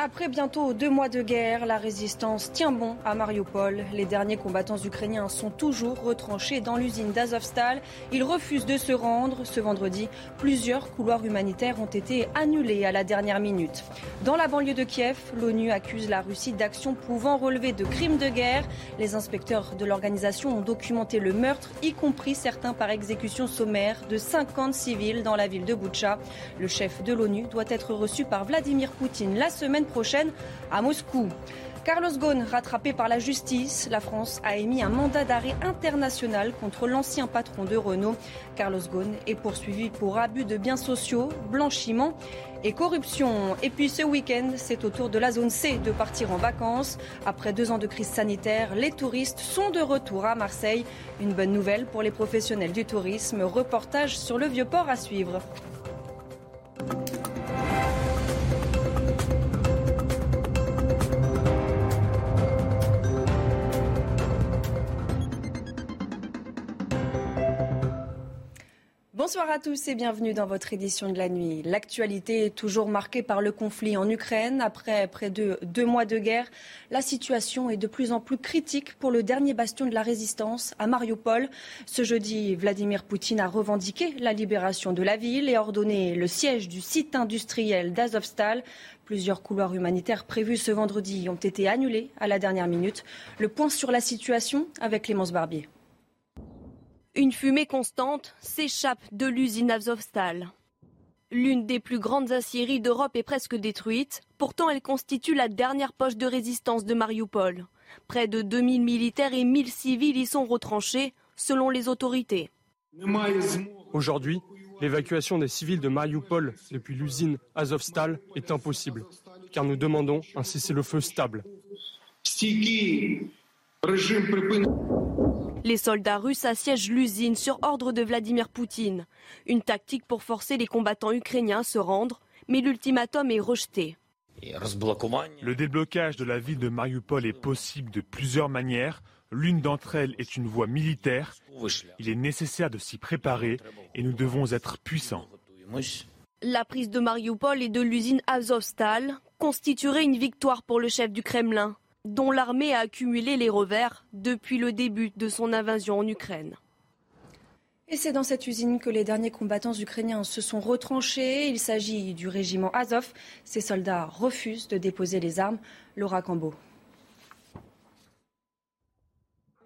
Après bientôt deux mois de guerre, la résistance tient bon à Mariupol. Les derniers combattants ukrainiens sont toujours retranchés dans l'usine d'Azovstal. Ils refusent de se rendre. Ce vendredi, plusieurs couloirs humanitaires ont été annulés à la dernière minute. Dans la banlieue de Kiev, l'ONU accuse la Russie d'actions pouvant relever de crimes de guerre. Les inspecteurs de l'organisation ont documenté le meurtre, y compris certains par exécution sommaire, de 50 civils dans la ville de Boutcha. Le chef de l'ONU doit être reçu par Vladimir Poutine la semaine prochaine à Moscou. Carlos Ghosn, rattrapé par la justice, la France a émis un mandat d'arrêt international contre l'ancien patron de Renault. Carlos Ghosn est poursuivi pour abus de biens sociaux, blanchiment et corruption. Et puis ce week-end, c'est au tour de la zone C de partir en vacances. Après deux ans de crise sanitaire, les touristes sont de retour à Marseille. Une bonne nouvelle pour les professionnels du tourisme. Reportage sur le Vieux-Port à suivre. Bonsoir à tous et bienvenue dans votre édition de la nuit. L'actualité est toujours marquée par le conflit en Ukraine. Après près de deux mois de guerre, la situation est de plus en plus critique pour le dernier bastion de la résistance à Mariupol. Ce jeudi, Vladimir Poutine a revendiqué la libération de la ville et ordonné le siège du site industriel d'Azovstal. Plusieurs couloirs humanitaires prévus ce vendredi ont été annulés à la dernière minute. Le point sur la situation avec Clémence Barbier. Une fumée constante s'échappe de l'usine Azovstal. L'une des plus grandes aciéries d'Europe est presque détruite. Pourtant, elle constitue la dernière poche de résistance de Mariupol. Près de 2000 militaires et 1000 civils y sont retranchés, selon les autorités. Aujourd'hui, l'évacuation des civils de Mariupol depuis l'usine Azovstal est impossible, car nous demandons un cessez-le-feu stable. Les soldats russes assiègent l'usine sur ordre de Vladimir Poutine. Une tactique pour forcer les combattants ukrainiens à se rendre, mais l'ultimatum est rejeté. Le déblocage de la ville de Mariupol est possible de plusieurs manières. L'une d'entre elles est une voie militaire. Il est nécessaire de s'y préparer et nous devons être puissants. La prise de Mariupol et de l'usine Azovstal constituerait une victoire pour le chef du Kremlin dont l'armée a accumulé les revers depuis le début de son invasion en Ukraine. Et c'est dans cette usine que les derniers combattants ukrainiens se sont retranchés. Il s'agit du régiment Azov. Ces soldats refusent de déposer les armes. Laura Cambo.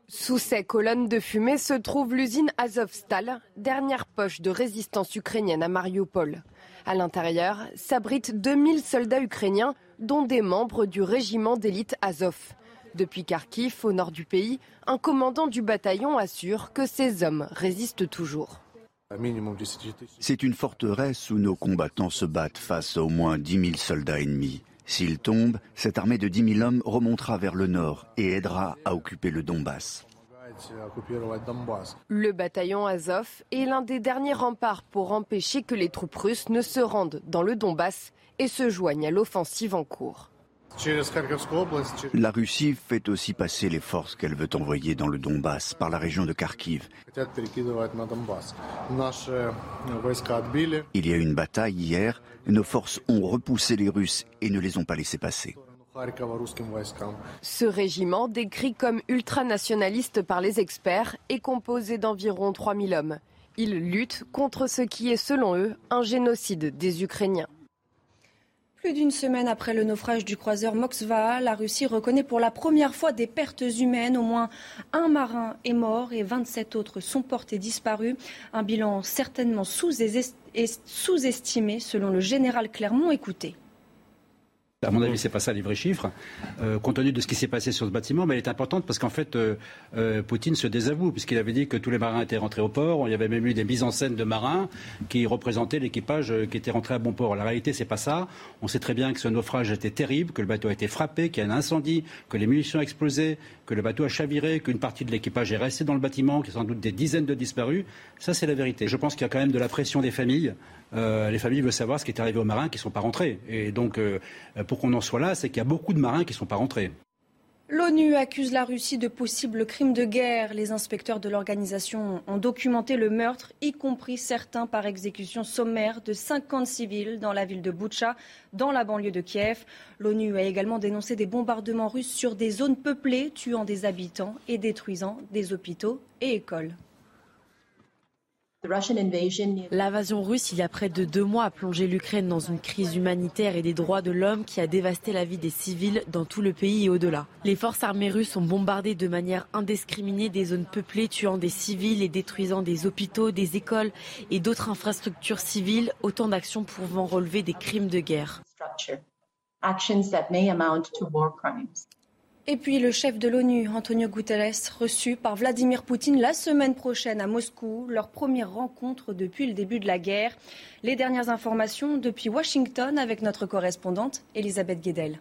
Sous ces colonnes de fumée se trouve l'usine Azovstal, dernière poche de résistance ukrainienne à Mariupol. À l'intérieur s'abritent 2000 soldats ukrainiens dont des membres du régiment d'élite Azov. Depuis Kharkiv, au nord du pays, un commandant du bataillon assure que ces hommes résistent toujours. C'est une forteresse où nos combattants se battent face à au moins 10 000 soldats ennemis. S'ils tombent, cette armée de 10 000 hommes remontera vers le nord et aidera à occuper le Donbass. Le bataillon Azov est l'un des derniers remparts pour empêcher que les troupes russes ne se rendent dans le Donbass et se joignent à l'offensive en cours. La Russie fait aussi passer les forces qu'elle veut envoyer dans le Donbass par la région de Kharkiv. Il y a eu une bataille hier, nos forces ont repoussé les Russes et ne les ont pas laissés passer. Ce régiment, décrit comme ultranationaliste par les experts, est composé d'environ 3000 hommes. Ils luttent contre ce qui est, selon eux, un génocide des Ukrainiens. Plus d'une semaine après le naufrage du croiseur Moskva, la Russie reconnaît pour la première fois des pertes humaines. Au moins un marin est mort et 27 autres sont portés disparus. Un bilan certainement sous-estimé selon le général Clermont. Écoutez. À mon avis, c'est pas ça les vrais chiffres, euh, compte tenu de ce qui s'est passé sur ce bâtiment, mais elle est importante parce qu'en fait, euh, euh, Poutine se désavoue, puisqu'il avait dit que tous les marins étaient rentrés au port. Il y avait même eu des mises en scène de marins qui représentaient l'équipage qui était rentré à bon port. La réalité, c'est pas ça. On sait très bien que ce naufrage était terrible, que le bateau a été frappé, qu'il y a un incendie, que les munitions ont explosé, que le bateau a chaviré, qu'une partie de l'équipage est restée dans le bâtiment, qu'il y a sans doute des dizaines de disparus. Ça, c'est la vérité. Je pense qu'il y a quand même de la pression des familles. Euh, les familles veulent savoir ce qui est arrivé aux marins qui ne sont pas rentrés. Et donc, euh, pour qu'on en soit là, c'est qu'il y a beaucoup de marins qui ne sont pas rentrés. L'ONU accuse la Russie de possibles crimes de guerre. Les inspecteurs de l'organisation ont documenté le meurtre, y compris certains par exécution sommaire de 50 civils dans la ville de Boutcha, dans la banlieue de Kiev. L'ONU a également dénoncé des bombardements russes sur des zones peuplées, tuant des habitants et détruisant des hôpitaux et écoles. L'invasion russe, il y a près de deux mois, a plongé l'Ukraine dans une crise humanitaire et des droits de l'homme qui a dévasté la vie des civils dans tout le pays et au-delà. Les forces armées russes ont bombardé de manière indiscriminée des zones peuplées, tuant des civils et détruisant des hôpitaux, des écoles et d'autres infrastructures civiles, autant d'actions pouvant relever des crimes de guerre. Et puis le chef de l'ONU, Antonio Guterres, reçu par Vladimir Poutine la semaine prochaine à Moscou, leur première rencontre depuis le début de la guerre. Les dernières informations depuis Washington avec notre correspondante Elisabeth Guedel.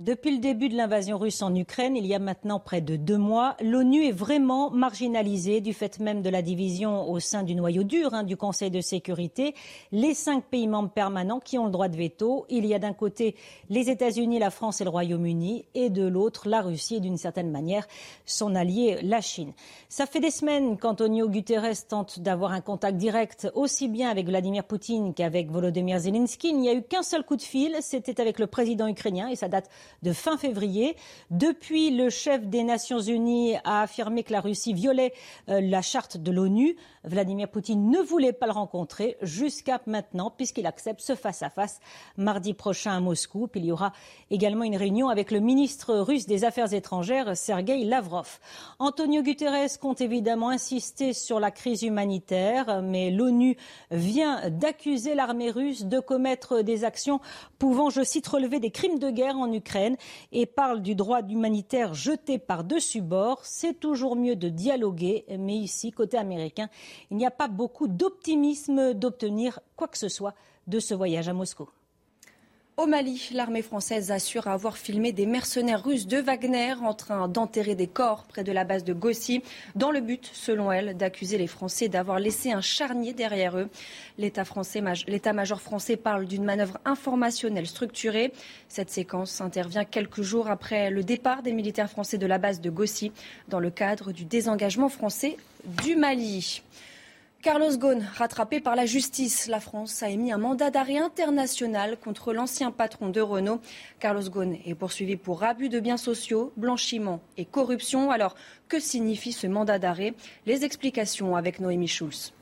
Depuis le début de l'invasion russe en Ukraine, il y a maintenant près de deux mois, l'ONU est vraiment marginalisée du fait même de la division au sein du noyau dur hein, du Conseil de sécurité. Les cinq pays membres permanents qui ont le droit de veto, il y a d'un côté les États-Unis, la France et le Royaume-Uni, et de l'autre la Russie et d'une certaine manière son allié, la Chine. Ça fait des semaines qu'Antonio Guterres tente d'avoir un contact direct aussi bien avec Vladimir Poutine qu'avec Volodymyr Zelensky. Il n'y a eu qu'un seul coup de fil, c'était avec le président ukrainien et ça date de fin février. Depuis, le chef des Nations Unies a affirmé que la Russie violait euh, la charte de l'ONU. Vladimir Poutine ne voulait pas le rencontrer jusqu'à maintenant, puisqu'il accepte ce face-à-face mardi prochain à Moscou. Puis il y aura également une réunion avec le ministre russe des Affaires étrangères, Sergei Lavrov. Antonio Guterres compte évidemment insister sur la crise humanitaire, mais l'ONU vient d'accuser l'armée russe de commettre des actions pouvant, je cite, relever des crimes de guerre en Ukraine et parle du droit humanitaire jeté par-dessus bord. C'est toujours mieux de dialoguer, mais ici, côté américain, il n'y a pas beaucoup d'optimisme d'obtenir quoi que ce soit de ce voyage à Moscou. Au Mali, l'armée française assure avoir filmé des mercenaires russes de Wagner en train d'enterrer des corps près de la base de Gossi, dans le but, selon elle, d'accuser les Français d'avoir laissé un charnier derrière eux. L'état-major français parle d'une manœuvre informationnelle structurée. Cette séquence intervient quelques jours après le départ des militaires français de la base de Gossi, dans le cadre du désengagement français du Mali. Carlos Ghosn, rattrapé par la justice, la France a émis un mandat d'arrêt international contre l'ancien patron de Renault. Carlos Ghosn est poursuivi pour abus de biens sociaux, blanchiment et corruption. Alors, que signifie ce mandat d'arrêt? Les explications avec Noémie Schulz.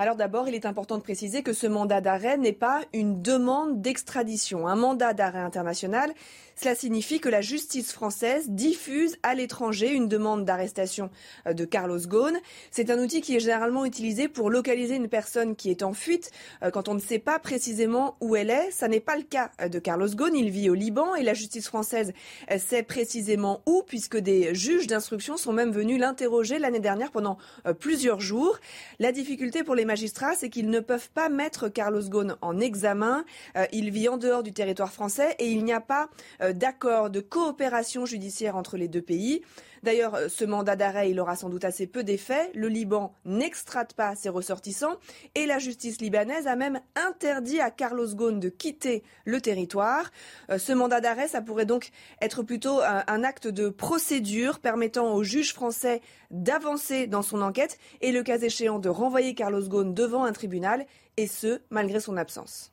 Alors d'abord, il est important de préciser que ce mandat d'arrêt n'est pas une demande d'extradition. Un mandat d'arrêt international, cela signifie que la justice française diffuse à l'étranger une demande d'arrestation euh, de Carlos Ghosn. C'est un outil qui est généralement utilisé pour localiser une personne qui est en fuite euh, quand on ne sait pas précisément où elle est. Ça n'est pas le cas euh, de Carlos Ghosn. Il vit au Liban et la justice française sait précisément où puisque des juges d'instruction sont même venus l'interroger l'année dernière pendant plusieurs jours. La difficulté pour les magistrats, c'est qu'ils ne peuvent pas mettre Carlos Ghosn en examen. Il vit en dehors du territoire français et il n'y a pas euh, d'accord de coopération judiciaire entre les deux pays. D'ailleurs, euh, ce mandat d'arrêt, il aura sans doute assez peu d'effet. Le Liban n'extrate pas ses ressortissants et la justice libanaise a même interdit à Carlos Ghosn de quitter le territoire. Euh, ce mandat d'arrêt, ça pourrait donc être plutôt un acte de procédure permettant au juge français d'avancer dans son enquête et le cas échéant de renvoyer Carlos Ghosn devant un tribunal et ce, malgré son absence.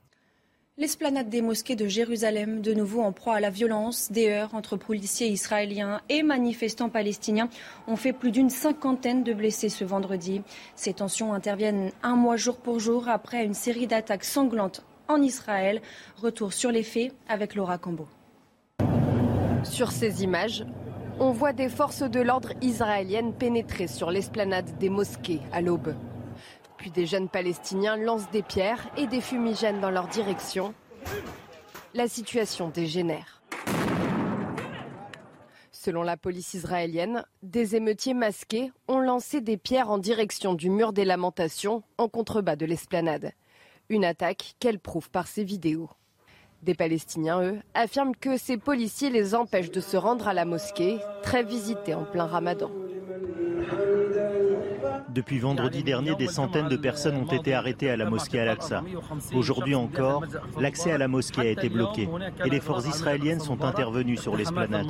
L'esplanade des mosquées de Jérusalem, de nouveau en proie à la violence, des heurts entre policiers israéliens et manifestants palestiniens ont fait plus d'une cinquantaine de blessés ce vendredi. Ces tensions interviennent un mois jour pour jour après une série d'attaques sanglantes en Israël. Retour sur les faits avec Laura Cambo. Sur ces images, on voit des forces de l'ordre israéliennes pénétrer sur l'esplanade des mosquées à l'aube. Des jeunes Palestiniens lancent des pierres et des fumigènes dans leur direction. la situation dégénère. Selon la police israélienne, des émeutiers masqués ont lancé des pierres en direction du mur des lamentations en contrebas de l'esplanade. Une attaque qu'elle prouve par ses vidéos. Des Palestiniens, eux, affirment que ces policiers les empêchent de se rendre à la mosquée, très visitée en plein ramadan. Depuis vendredi dernier, des centaines de personnes ont été arrêtées à la mosquée Al-Aqsa. Aujourd'hui encore, l'accès à la mosquée a été bloqué et les forces israéliennes sont intervenues sur l'esplanade.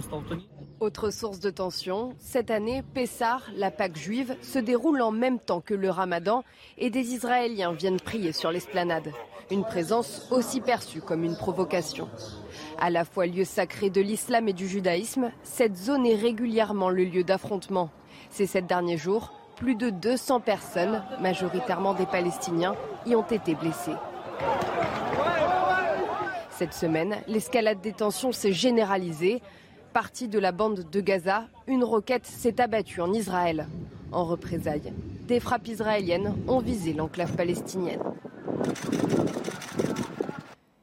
Autre source de tension, cette année, Pessar, la Pâque juive, se déroule en même temps que le ramadan et des Israéliens viennent prier sur l'esplanade. Une présence aussi perçue comme une provocation. À la fois lieu sacré de l'islam et du judaïsme, cette zone est régulièrement le lieu d'affrontement. Ces sept derniers jours, plus de 200 personnes, majoritairement des Palestiniens, y ont été blessées. Cette semaine, l'escalade des tensions s'est généralisée partie de la bande de Gaza, une roquette s'est abattue en Israël. En représailles, des frappes israéliennes ont visé l'enclave palestinienne.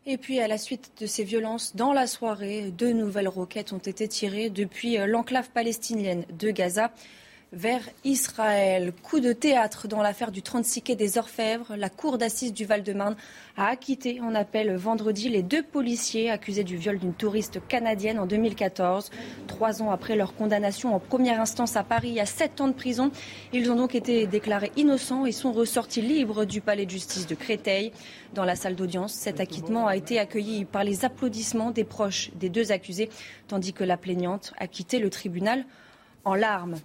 Et puis, à la suite de ces violences, dans la soirée, deux nouvelles roquettes ont été tirées depuis l'enclave palestinienne de Gaza vers Israël. Coup de théâtre dans l'affaire du 36 quai des Orfèvres. La cour d'assises du Val-de-Marne a acquitté en appel vendredi les deux policiers accusés du viol d'une touriste canadienne en 2014. Trois ans après leur condamnation en première instance à Paris à sept ans de prison, ils ont donc été déclarés innocents et sont ressortis libres du palais de justice de Créteil. Dans la salle d'audience, cet acquittement a été accueilli par les applaudissements des proches des deux accusés, tandis que la plaignante a quitté le tribunal en larmes.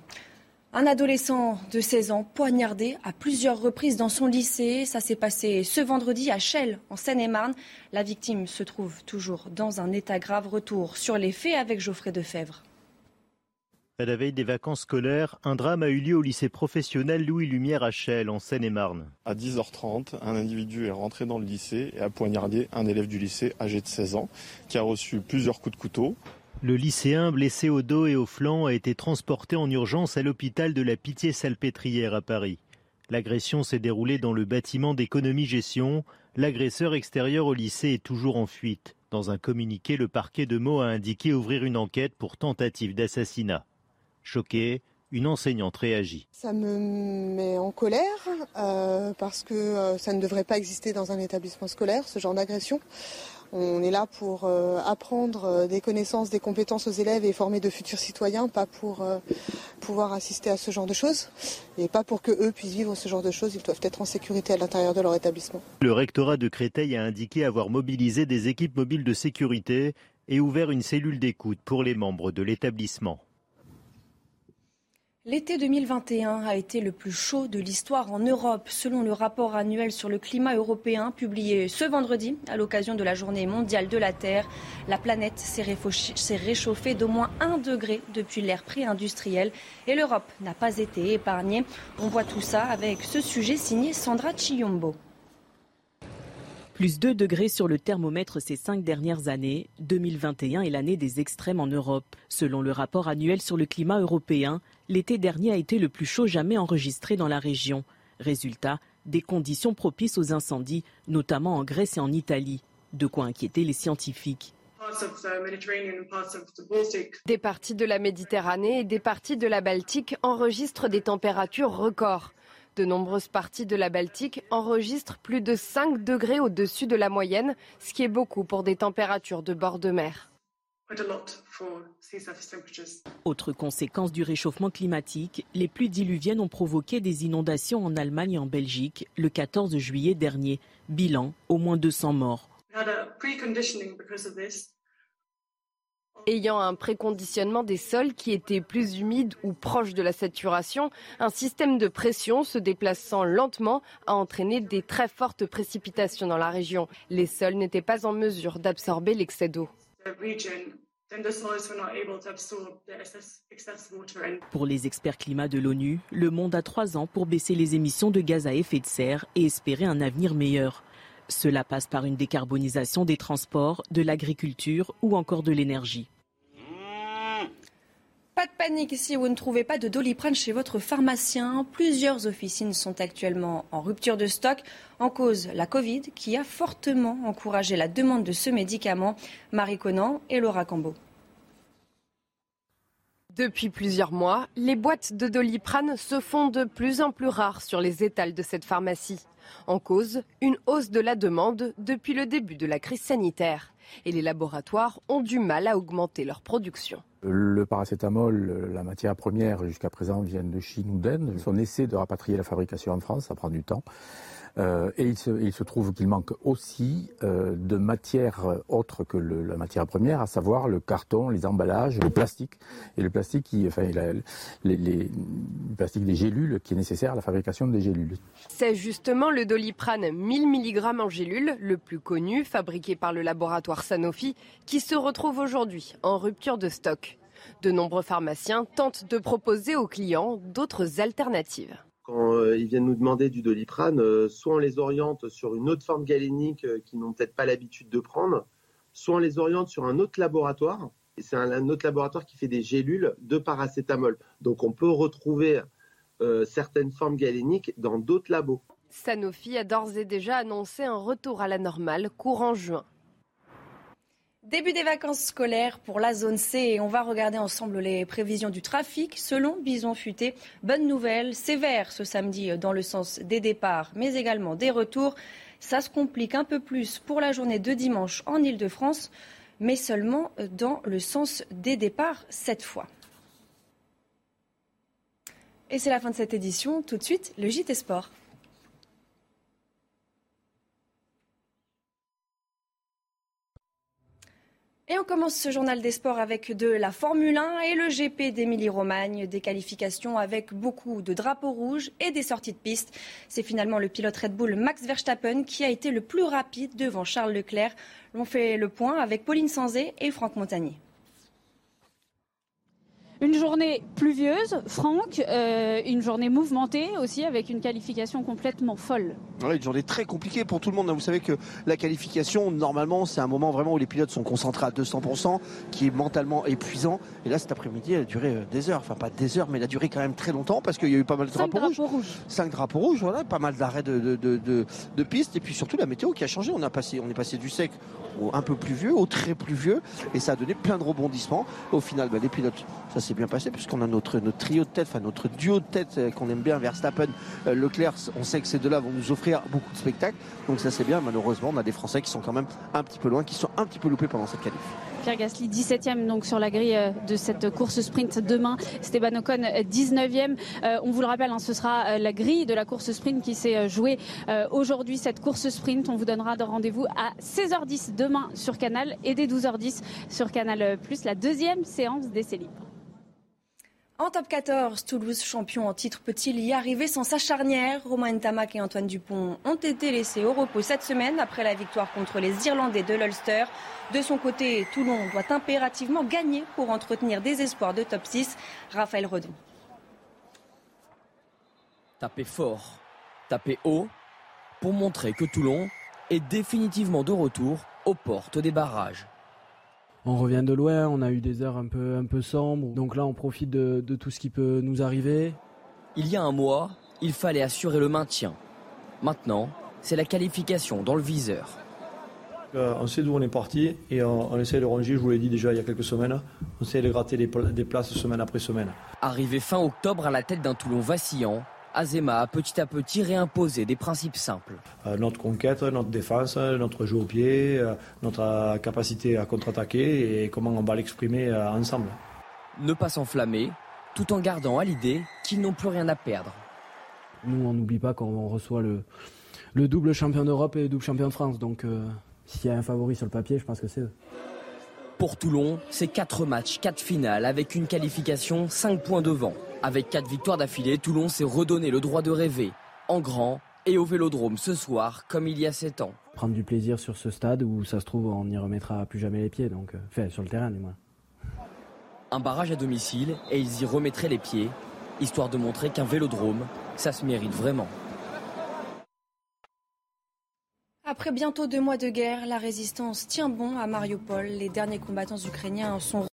Un adolescent de 16 ans poignardé à plusieurs reprises dans son lycée. Ça s'est passé ce vendredi à Chelles, en Seine-et-Marne. La victime se trouve toujours dans un état grave. Retour sur les faits avec Geoffrey Defebvre. À la veille des vacances scolaires, un drame a eu lieu au lycée professionnel Louis Lumière à Chelles, en Seine-et-Marne. À 10h30, un individu est rentré dans le lycée et a poignardé un élève du lycée âgé de 16 ans qui a reçu plusieurs coups de couteau. Le lycéen, blessé au dos et au flanc, a été transporté en urgence à l'hôpital de la Pitié-Salpêtrière à Paris. L'agression s'est déroulée dans le bâtiment d'économie-gestion. L'agresseur extérieur au lycée est toujours en fuite. Dans un communiqué, le parquet de Meaux a indiqué ouvrir une enquête pour tentative d'assassinat. Choqué, une enseignante réagit. Ça me met en colère euh, parce que euh, ça ne devrait pas exister dans un établissement scolaire, ce genre d'agression. On est là pour euh, apprendre euh, des connaissances, des compétences aux élèves et former de futurs citoyens, pas pour euh, pouvoir assister à ce genre de choses et pas pour que eux puissent vivre ce genre de choses. Ils doivent être en sécurité à l'intérieur de leur établissement. Le rectorat de Créteil a indiqué avoir mobilisé des équipes mobiles de sécurité et ouvert une cellule d'écoute pour les membres de l'établissement. L'été 2021 a été le plus chaud de l'histoire en Europe, selon le rapport annuel sur le climat européen publié ce vendredi à l'occasion de la journée mondiale de la Terre. La planète s'est réchauffée d'au moins un degré depuis l'ère pré-industrielle et l'Europe n'a pas été épargnée. On voit tout ça avec ce sujet signé Sandra Chiombo. Plus 2 degrés sur le thermomètre ces cinq dernières années. 2021 est l'année des extrêmes en Europe. Selon le rapport annuel sur le climat européen, l'été dernier a été le plus chaud jamais enregistré dans la région. Résultat, des conditions propices aux incendies, notamment en Grèce et en Italie. De quoi inquiéter les scientifiques. Des parties de la Méditerranée et des parties de la Baltique enregistrent des températures records. De nombreuses parties de la Baltique enregistrent plus de 5 degrés au-dessus de la moyenne, ce qui est beaucoup pour des températures de bord de mer. Autre conséquence du réchauffement climatique, les pluies diluviennes ont provoqué des inondations en Allemagne et en Belgique le 14 juillet dernier. Bilan, au moins 200 morts. Ayant un préconditionnement des sols qui était plus humide ou proche de la saturation, un système de pression se déplaçant lentement a entraîné des très fortes précipitations dans la région. Les sols n'étaient pas en mesure d'absorber l'excès d'eau. Pour les experts climat de l'ONU, le monde a trois ans pour baisser les émissions de gaz à effet de serre et espérer un avenir meilleur. Cela passe par une décarbonisation des transports, de l'agriculture ou encore de l'énergie. Pas de panique si vous ne trouvez pas de doliprane chez votre pharmacien. Plusieurs officines sont actuellement en rupture de stock en cause la Covid qui a fortement encouragé la demande de ce médicament. Marie Conan et Laura Cambo. Depuis plusieurs mois, les boîtes de doliprane se font de plus en plus rares sur les étals de cette pharmacie. En cause, une hausse de la demande depuis le début de la crise sanitaire. Et les laboratoires ont du mal à augmenter leur production. Le paracétamol, la matière première jusqu'à présent vient de Chine ou d'Inde. On essaie de rapatrier la fabrication en France, ça prend du temps. Euh, et il se, trouve qu'il manque aussi euh, de matières autres que la matière première, à savoir le carton, les emballages, le plastique. Et le plastique, qui, enfin, des gélules qui est nécessaire à la fabrication des gélules. C'est justement le doliprane 1000 mg en gélule, le plus connu, fabriqué par le laboratoire Sanofi, qui se retrouve aujourd'hui en rupture de stock. De nombreux pharmaciens tentent de proposer aux clients d'autres alternatives quand euh, ils viennent nous demander du doliprane, euh, soit on les oriente sur une autre forme galénique euh, qu'ils n'ont peut-être pas l'habitude de prendre, soit on les oriente sur un autre laboratoire. C'est un, autre laboratoire qui fait des gélules de paracétamol. Donc on peut retrouver certaines formes galéniques dans d'autres labos. Sanofi a d'ores et déjà annoncé un retour à la normale courant juin. Début des vacances scolaires pour la zone C et on va regarder ensemble les prévisions du trafic. Selon Bison Futé, bonne nouvelle, sévère ce samedi dans le sens des départs mais également des retours. Ça se complique un peu plus pour la journée de dimanche en Ile-de-France, mais seulement dans le sens des départs cette fois. Et c'est la fin de cette édition. Tout de suite, le JT Sport. Et on commence ce journal des sports avec de la Formule 1 et le GP d'Émilie-Romagne. Des qualifications avec beaucoup de drapeaux rouges et des sorties de piste. C'est finalement le pilote Red Bull Max Verstappen qui a été le plus rapide devant Charles Leclerc. On fait le point avec Pauline Sanzé et Franck Montagnier. Une journée pluvieuse, Franck, euh, une journée mouvementée aussi avec une qualification complètement folle. Oui, une journée très compliquée pour tout le monde. Vous savez que la qualification, normalement, c'est un moment vraiment où les pilotes sont concentrés à 200%, qui est mentalement épuisant. Et là, cet après-midi, elle a duré euh, des heures. Enfin, pas des heures, mais elle a duré quand même très longtemps parce qu'il y a eu pas mal de drapeaux, rouges. Cinq drapeaux rouges, voilà, pas mal d'arrêts de, de, de, pistes. Et puis surtout la météo qui a changé. On, a passé, on est passé du sec au un peu pluvieux, au très pluvieux. Et ça a donné plein de rebondissements. Au final, bah, les pilotes, ça s'est bien passé puisqu'on a notre, trio de tête, enfin notre duo de tête euh, qu'on aime bien, Verstappen, euh, Leclerc. On sait que ces deux-là vont nous offrir beaucoup de spectacles. Donc ça c'est bien. Malheureusement, on a des Français qui sont quand même un petit peu loin, qui sont un petit peu loupés pendant cette qualif. Pierre Gasly 17e donc sur la grille euh, de cette course sprint demain. Esteban Ocon 19e. on vous le rappelle, hein, ce sera la grille de la course sprint qui s'est jouée aujourd'hui. Cette course sprint, on vous donnera de rendez-vous à 16h10 demain sur Canal et dès 12h10 sur Canal+, la deuxième séance d'essai libre. En top 14, Toulouse, champion en titre, peut-il y arriver sans sa charnière? Romain Ntamak et Antoine Dupont ont été laissés au repos cette semaine après la victoire contre les Irlandais de l'Ulster. De son côté, Toulon doit impérativement gagner pour entretenir des espoirs de top 6. Raphaël Redon. Taper fort, taper haut, pour montrer que Toulon est définitivement de retour aux portes des barrages on revient de loin, on a eu des heures un peu, un peu sombres, donc là on profite de, tout ce qui peut nous arriver. Il y a un mois, il fallait assurer le maintien. Maintenant, c'est la qualification dans le viseur. Euh, on sait d'où on est parti et on, essaie de ronger, je vous l'ai dit déjà il y a quelques semaines, on essaie de gratter des, des places semaine après semaine. Arrivé fin octobre à la tête d'un Toulon vacillant, Azema a petit à petit réimposé des principes simples. Euh, notre conquête, notre défense, notre jeu au pied, euh, notre capacité à contre-attaquer et comment on va l'exprimer euh, ensemble. Ne pas s'enflammer, tout en gardant à l'idée qu'ils n'ont plus rien à perdre. Nous, on n'oublie pas qu'on reçoit le, le, double champion d'Europe et le double champion de France. Donc, s'il y a un favori sur le papier, je pense que c'est eux. Pour Toulon, c'est 4 matchs, 4 finales avec une qualification 5 points devant. Avec 4 victoires d'affilée, Toulon s'est redonné le droit de rêver, en grand et au vélodrome ce soir, comme il y a 7 ans. Prendre du plaisir sur ce stade où ça se trouve, on n'y remettra plus jamais les pieds, donc, euh, fait, sur le terrain du moins. Un barrage à domicile et ils y remettraient les pieds, histoire de montrer qu'un vélodrome, ça se mérite vraiment. Après bientôt deux mois de guerre, la résistance tient bon à Mariupol. Les derniers combattants ukrainiens sont